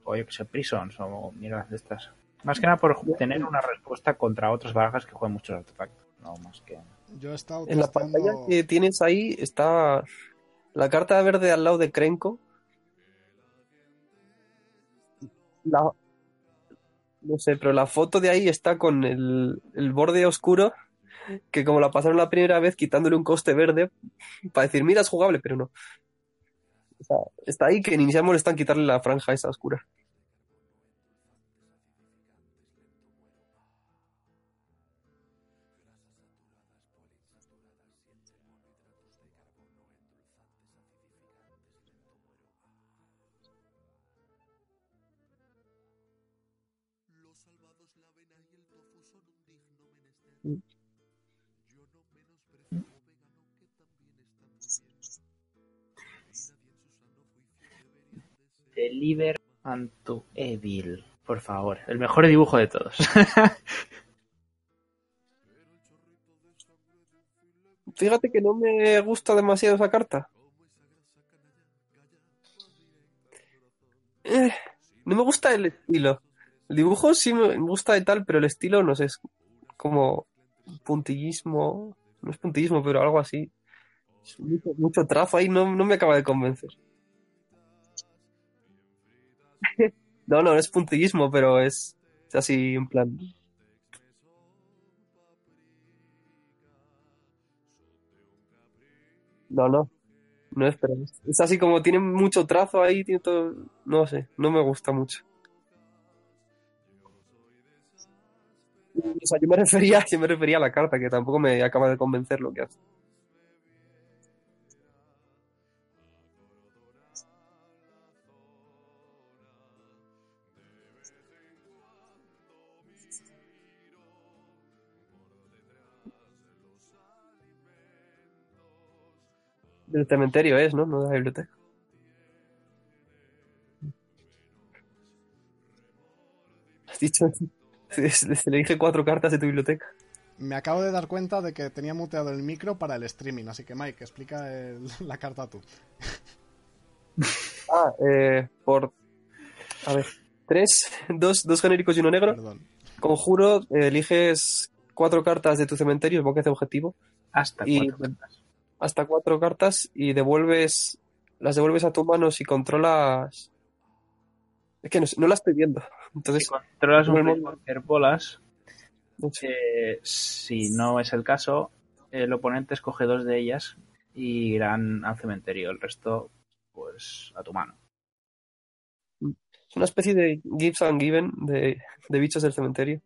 O yo que sé, prisons o mierdas de estas. Más que nada por tener una respuesta contra otras barajas que juegan muchos artefactos. No más que. Yo he estado En la pantalla que tienes ahí está la carta verde al lado de Krenko. La- no sé, pero la foto de ahí está con el, el borde oscuro, que como la pasaron la primera vez quitándole un coste verde, para decir, mira, es jugable, pero no. O sea, está ahí que ni se molestan quitarle la franja esa oscura. Deliver Unto Evil. Por favor. El mejor dibujo de todos. Fíjate que no me gusta demasiado esa carta. Eh, no me gusta el estilo. El dibujo sí me gusta y tal, pero el estilo no sé, es como puntillismo. No es puntillismo, pero algo así. Es mucho, mucho trazo ahí, no, no me acaba de convencer. No, no, no es puntillismo, pero es, es así en plan. No, no. No es, pero es, es así como tiene mucho trazo ahí, tiene todo. No sé, no me gusta mucho. O sea, yo me refería, yo me refería a la carta, que tampoco me acaba de convencer lo que hace. Del cementerio es, ¿no? No de la biblioteca. Has dicho. Se se le dije cuatro cartas de tu biblioteca. Me acabo de dar cuenta de que tenía muteado el micro para el streaming, así que Mike, explica el- la carta tú. Ah, eh, por. A ver. Tres, dos, dos genéricos y uno negro. Perdón. Conjuro, eh, eliges cuatro cartas de tu cementerio, supongo que hace objetivo. Hasta Y- cuatro cartas. Hasta cuatro cartas y devuelves. Las devuelves a tu mano si controlas. Es que no, no la estoy viendo. Si Entonces, controlas un Walker bolas, eh, si no es el caso, el oponente escoge dos de ellas y irán al cementerio. El resto, pues, a tu mano. es una especie de Gives and Given de, de bichos del cementerio.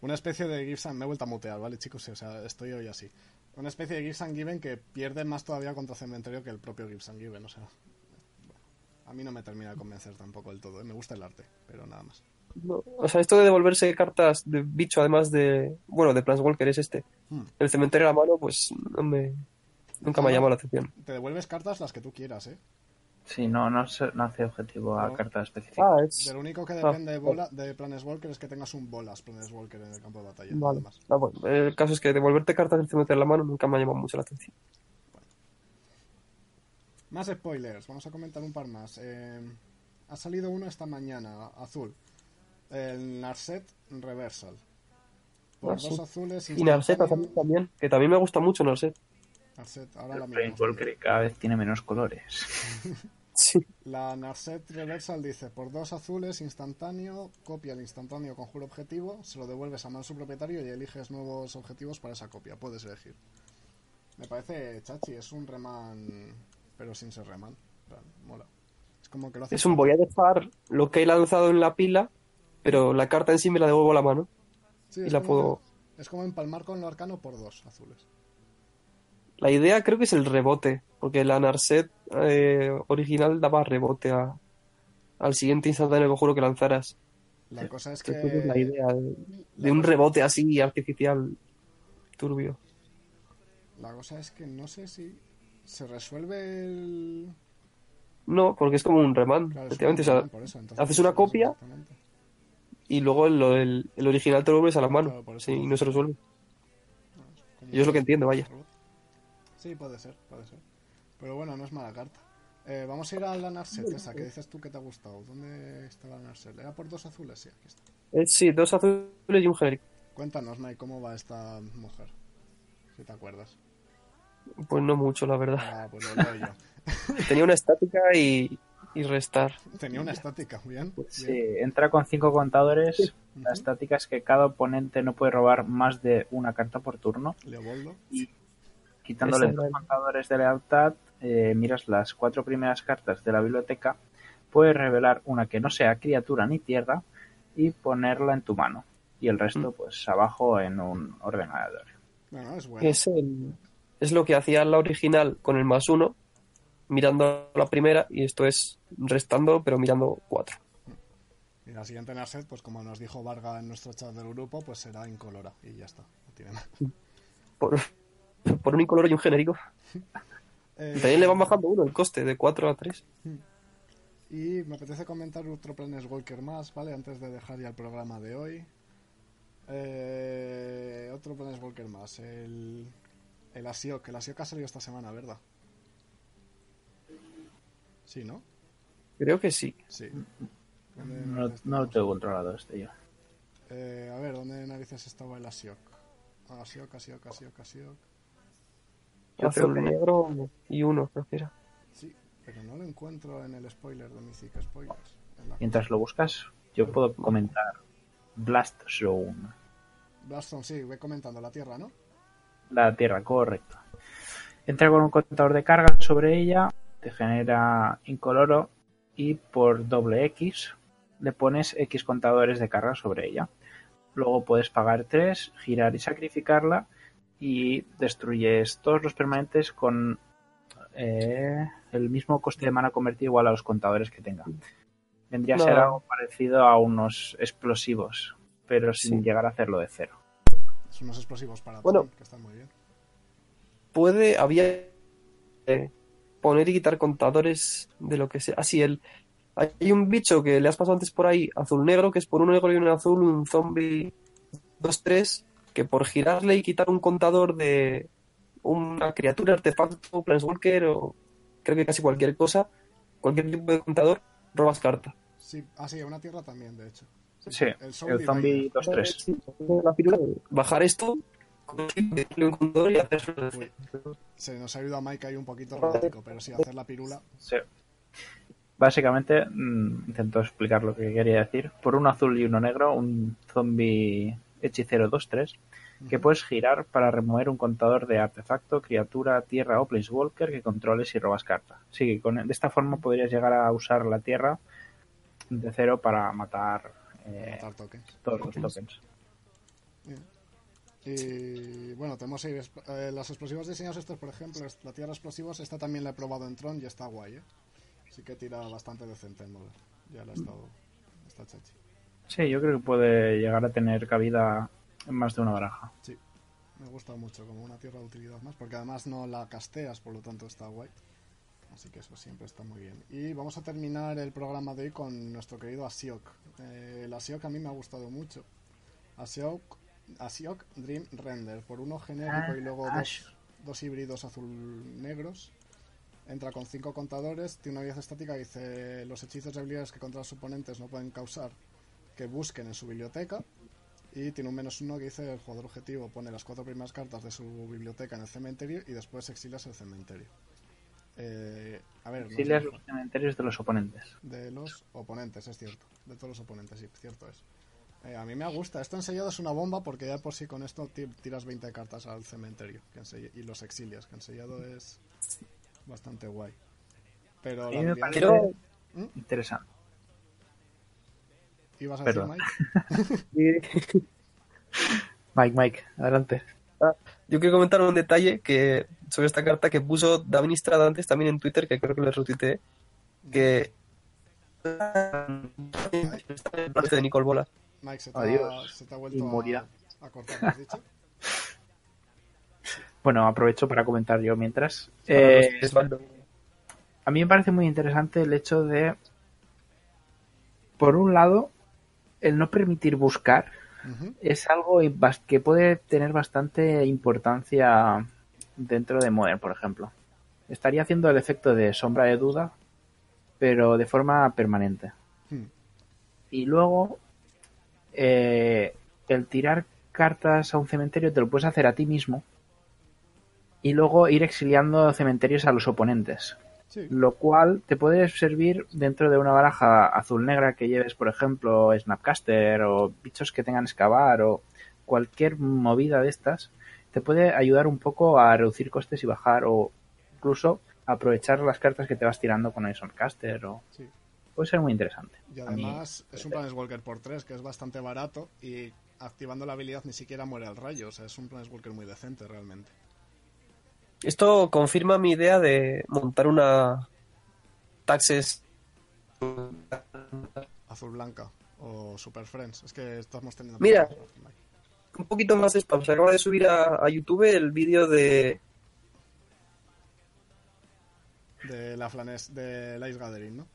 Una especie de Gives and... Me he vuelto a mutear, ¿vale, chicos? O sea, estoy hoy así. Una especie de Gives and Given que pierde más todavía contra Cementerio que el propio Gives and Given, o sea... a mí no me termina de convencer tampoco del todo, ¿eh? Me gusta el arte, pero nada más. No, o sea, esto de devolverse cartas de bicho, además de. Bueno, de Planeswalker es este. Hmm. El cementerio a la mano, pues no me. Nunca me ha llamado la atención. Te devuelves cartas las que tú quieras, ¿eh? Sí, no, no, se- no hace objetivo a No. carta específica. Ah, es. Del único que Ah, depende de, bola, de Planeswalker es que tengas un bolas Planeswalker en el campo de batalla. Vale. nada más. Ah, bueno, el caso es que devolverte cartas y meter la mano nunca me ha llamado mucho la atención. Más spoilers, vamos a comentar un par más. Eh, ha salido uno esta mañana, azul. El Narset Reversal. Por Ah, dos azules. Y Narset también, que también me gusta mucho Narset. Narset, ahora la El miramos. Planeswalker cada vez tiene menos colores. Sí. La Narset Reversal dice, por dos azules, instantáneo, copia el instantáneo conjuro objetivo, se lo devuelves a mano su propietario y eliges nuevos objetivos para esa copia. Puedes elegir. Me parece chachi, es un reman, pero sin ser reman. En plan, Mola. Es como que lo hace... Es un voy a dejar lo que he lanzado en la pila, pero la carta en sí me la devuelvo a la mano. Sí, y la puedo- Es como empalmar con lo arcano por dos azules. La idea creo que es el rebote, porque la Narset eh, original daba rebote a- al siguiente instantáneo conjuro que lanzaras. La cosa es que... Entonces, es la idea de, de la un rebote así artificial turbio. La cosa es que no sé si se resuelve el... No, porque es como un reman, Claro, efectivamente. un o sea, eso, entonces haces una copia y luego el, el- el original te lo vuelves a la mano. Claro, Sí, y no se resuelve. Yo es lo que entiendo, vaya. Sí, puede ser, puede ser. Pero bueno, no es mala carta. Eh, vamos a ir a la Narset, esa que dices tú que te ha gustado. ¿Dónde está la Narset? ¿Era por dos azules? Sí, aquí está. Eh, sí, dos azules y un genérico. Cuéntanos, Mike, cómo va esta mujer. Si te acuerdas. Pues no mucho, la verdad. Ah, pues lo leo yo. Tenía una estática y, y restar. Tenía una estática, bien. Sí, bien. entra con cinco contadores. La estática es que cada oponente no puede robar más de una carta por turno. Leopoldo. Quitándole Esa dos era- contadores de lealtad, eh, miras las cuatro primeras cartas de la biblioteca, puedes revelar una que no sea criatura ni tierra y ponerla en tu mano. Y el resto, pues abajo en un orden aleatorio. Bueno, es bueno. Es, el- es lo que hacía la original con el más uno, mirando la primera, y esto es restando, pero mirando cuatro. Y la siguiente Narset, pues como nos dijo Varga en nuestro chat del grupo, pues será incolora. Y ya está. No tiene más. Por, por un incoloro y un genérico. Eh, también le van bajando uno el coste, de 4 a 3. Y me apetece comentar otro Planeswalker más, ¿vale? Antes de dejar ya el programa de hoy. Eh, otro Planeswalker más, el, el Asiok. El Asiok ha salido esta semana, ¿verdad? Sí, ¿no? Creo que sí. Sí. ¿Dónde No, narices no lo tengo controlado este yo. Eh, a ver, ¿dónde narices estaba el Asiok? Ah, Asiok, Asiok, Asiok, Asiok. Azul, negro y uno, creo que era. Sí, pero no lo encuentro en el spoiler de Mythic Spoilers. La- Mientras lo buscas, yo puedo comentar Blast Zone. Blaston, sí, ve comentando la Tierra, ¿no? La tierra, correcto. Entra con un contador de carga sobre ella, te genera incoloro y por doble X le pones X contadores de carga sobre ella. Luego puedes pagar 3, girar y sacrificarla y destruyes todos los permanentes con eh, el mismo coste de mana convertido igual a los contadores que tenga. Vendría a ser algo parecido a unos explosivos, pero sin Sí. llegar a hacerlo de cero. Son unos explosivos para Bueno. Que están muy bien. Puede, había eh, poner y quitar contadores de lo que sea. Así, el, hay un bicho que le has pasado antes por ahí, azul-negro, que es por un negro y un azul, un zombie 2-3, que por girarle y quitar un contador de una criatura, artefacto, planeswalker o creo que casi cualquier cosa, cualquier tipo de contador, robas carta. Sí, ah, sí, una Tierra también, de hecho. Sí, El zombie el zombie Rider. 2-3. Sí, la pirula de bajar esto, darle un contador y hacer Uy, se nos ha ido a Mike ahí un poquito romántico, pero sí, hacer la pirula. Sí. Básicamente, mm, intento explicar lo que quería decir. Por un azul y uno negro, un zombie hechicero 2-3, que puedes girar para remover un contador de artefacto, criatura, tierra o planeswalker que controles y robas carta. Sí, con, de esta forma podrías llegar a usar la tierra de cero para matar eh, matar tokens. todos los tokens. Y bueno, tenemos ahí eh, los explosivos diseñados estos, por ejemplo, la Tierra explosivos, esta también la he probado en Tron y está guay, ¿eh? Sí que tira bastante decente en Modern. Ya la he estado... Está chachi. Sí, yo creo que puede llegar a tener cabida en más de una baraja. Sí, me gusta mucho como una Tierra de utilidad más, porque además no la casteas, por lo tanto está guay. Así que eso siempre está muy bien. Y vamos a terminar el programa de hoy con nuestro querido Asiok. Eh, el Asiok a mí me ha gustado mucho. Asiok, Asiok Dream Render, por uno genérico y luego Ah, dos, dos híbridos azul-negros. Entra con cinco contadores, tiene una habilidad estática que dice los hechizos y habilidades que contra los oponentes no pueden causar que busquen en su biblioteca. Y tiene un menos uno que dice el jugador objetivo pone las cuatro primeras cartas de su biblioteca en el cementerio y después exilas el cementerio. Eh, a ver, no Exilias sé- los cementerios de los oponentes. de los oponentes, es cierto. De todos los oponentes, sí, cierto es. Eh, a mí me gusta. Esto ensellado es una bomba porque ya por sí con esto ti- tiras 20 cartas al cementerio que y los exilias. Que ensellado es bastante guay. Pero A la mí me parece Quiero, interesante. ¿Ibas a decir, Perdón. Mike? Mike, Mike, adelante. Yo quiero comentar un detalle que sobre esta carta que puso David Estrada antes también en Twitter, que creo que le retuiteé, que parte de Nicole Bola. Mike, se te, ha, Adiós. se te ha vuelto Y morirá. a, a cortar, ¿me has dicho? Bueno, aprovecho para comentar yo mientras. Para Eh, a mí me parece muy interesante el hecho de, por un lado, el no permitir buscar Es algo que puede tener bastante importancia dentro de Modern, por ejemplo. Estaría haciendo el efecto de sombra de duda, pero de forma permanente. Hmm. Y luego, eh, el tirar cartas a un cementerio te lo puedes hacer a ti mismo y luego ir exiliando cementerios a los oponentes. Sí. Lo cual te puede servir dentro de una baraja azul-negra que lleves, por ejemplo, Snapcaster o bichos que tengan excavar o cualquier movida de estas. Te puede ayudar un poco a reducir costes y bajar o incluso aprovechar las cartas que te vas tirando con el o Sí. puede ser muy interesante. Y mí- además es un Planeswalker por 3 que es bastante barato y activando la habilidad ni siquiera muere al rayo. O sea, es un Planeswalker muy decente realmente. Esto confirma mi idea de montar una Taxes Azul Blanca o Super Friends. Es que estamos teniendo. Mira. un poquito más de spam. Se acaba de subir a, a YouTube el vídeo de De la Flanes, de Ice Gathering, ¿no?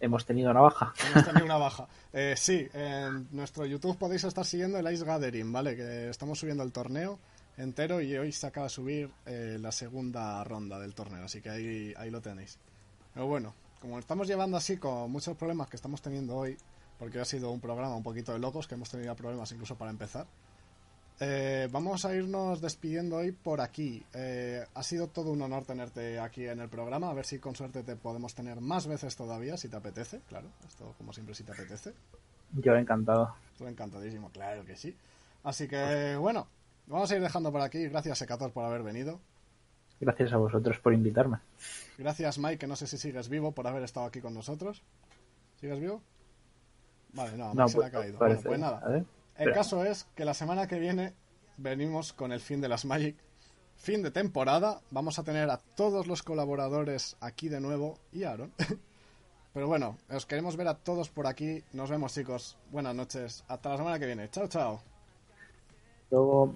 Hemos tenido una baja. Hemos tenido una baja. Eh, sí, en nuestro YouTube podéis estar siguiendo el Ice Gathering, ¿vale? Que estamos subiendo el torneo entero y hoy se acaba de subir eh, la segunda ronda del torneo, así que ahí, ahí lo tenéis. Pero bueno, como estamos llevando así con muchos problemas que estamos teniendo hoy, porque ha sido un programa un poquito de locos, que hemos tenido problemas incluso para empezar, eh, vamos a irnos despidiendo hoy por aquí. Eh, ha sido todo un honor tenerte aquí en el programa. A ver si con suerte te podemos tener más veces todavía, si te apetece. Claro, esto como siempre, si te apetece. Yo encantado. Tú encantadísimo, claro que sí. Así que bueno, vamos a ir dejando por aquí. Gracias, Secator, por haber venido. Gracias a vosotros por invitarme. Gracias, Mike, que no sé si sigues vivo por haber estado aquí con nosotros. ¿Sigues vivo? Vale, no, No, se le pues, ha caído. parece. Bueno, pues nada. Ver. El caso es que la semana que viene venimos con el fin de las Magic. Fin de temporada. Vamos a tener a todos los colaboradores aquí de nuevo y a Aaron. Pero bueno, os queremos ver a todos por aquí. Nos vemos chicos. Buenas noches. Hasta la semana que viene. Chao, chao. Luego